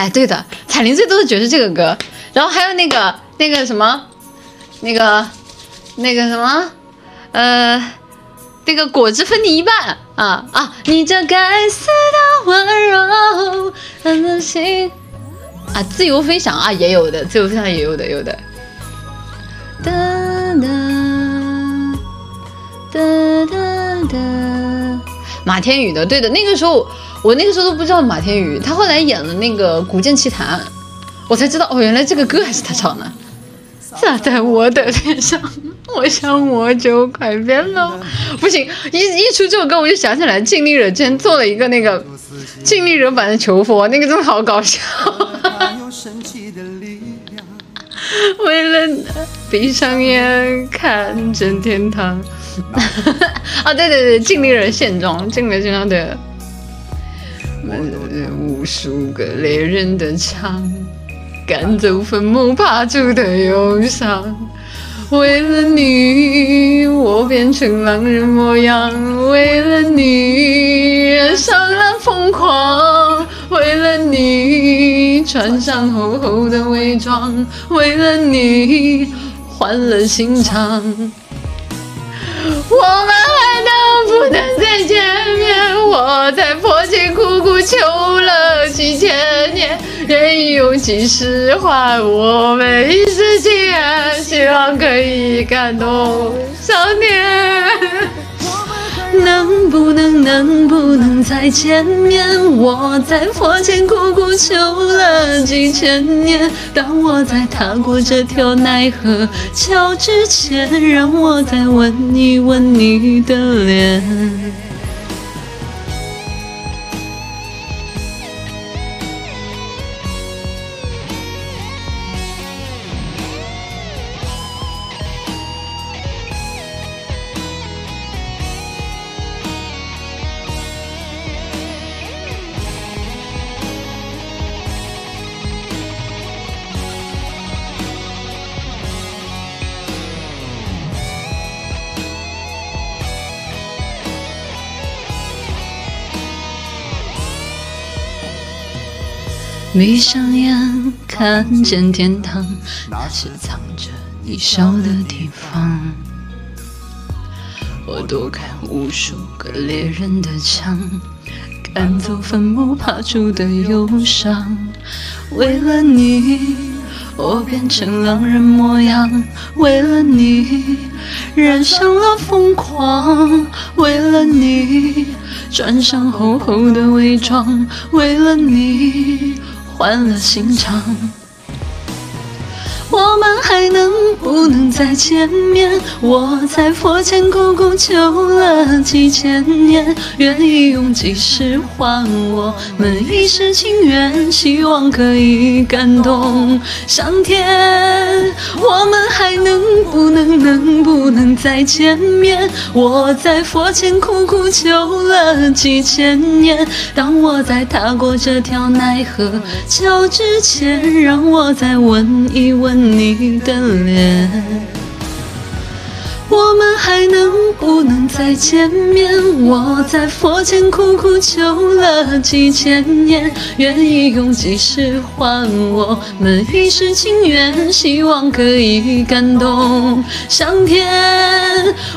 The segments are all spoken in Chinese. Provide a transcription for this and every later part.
哎，对的，彩铃最多的就是这个歌，然后还有那个那个什么，那个那个什么，呃，那个果汁分你一半啊啊！你这该死的温柔，让人心啊，自由飞翔啊，也有的，自由飞翔也有的，有的。哒哒哒哒哒，马天宇的，对的，那个时候我那个时候都不知道马天宇，他后来演了那个《古剑奇谭》，我才知道哦，原来这个歌还是他唱的。洒在我的脸上，我想我就快变了。不行，一一出这首歌，我就想起来尽力惹之前做了一个那个尽力惹版的求佛，那个真的好搞笑。为了闭上眼看见天堂。啊，对对对，尽力了现状，尽力现状对。无数个猎人的枪，赶走坟墓爬出的忧伤。为了你，我变成狼人模样；为了你，染上了疯狂；为了你，穿上厚厚的伪装；为了你，换了心肠。我们还能不能再见面？我在佛前苦苦求了几千年，愿意用几世换我们一世情缘，希望可以感动上天。能不能再见面？我在佛前苦苦求了几千年，当我在踏过这条奈何桥之前，让我再吻一吻你的脸。闭上眼，看见天堂，那是藏着你笑的地方。我躲开无数个猎人的枪，赶走坟墓爬出的忧伤。为了你，我变成狼人模样；为了你，染上了疯狂；为了你，穿上厚厚的伪装；为了你。换了心肠。我们还能不能再见面？我在佛前苦苦求了几千年，愿意用几世换我们一世情缘，希望可以感动上天。我再见面？我在佛前苦苦求了几千年，当我在踏过这条奈何桥之前，让我再吻一吻。你的脸。我们还能不能再见面？我在佛前苦苦求了几千年，愿意用几世换我们一世情缘，希望可以感动上天。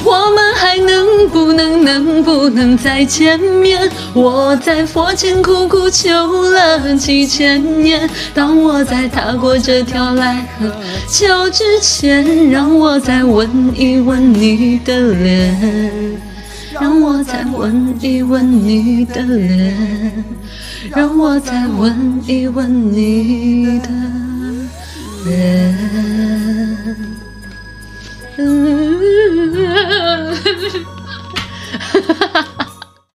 我们还能不能能不能再见面？我在佛前苦苦求了几千年，当我在踏过这条奈何桥之前，让我再吻一吻。你的脸，让我再吻一吻你的脸，让我再吻一吻你的脸。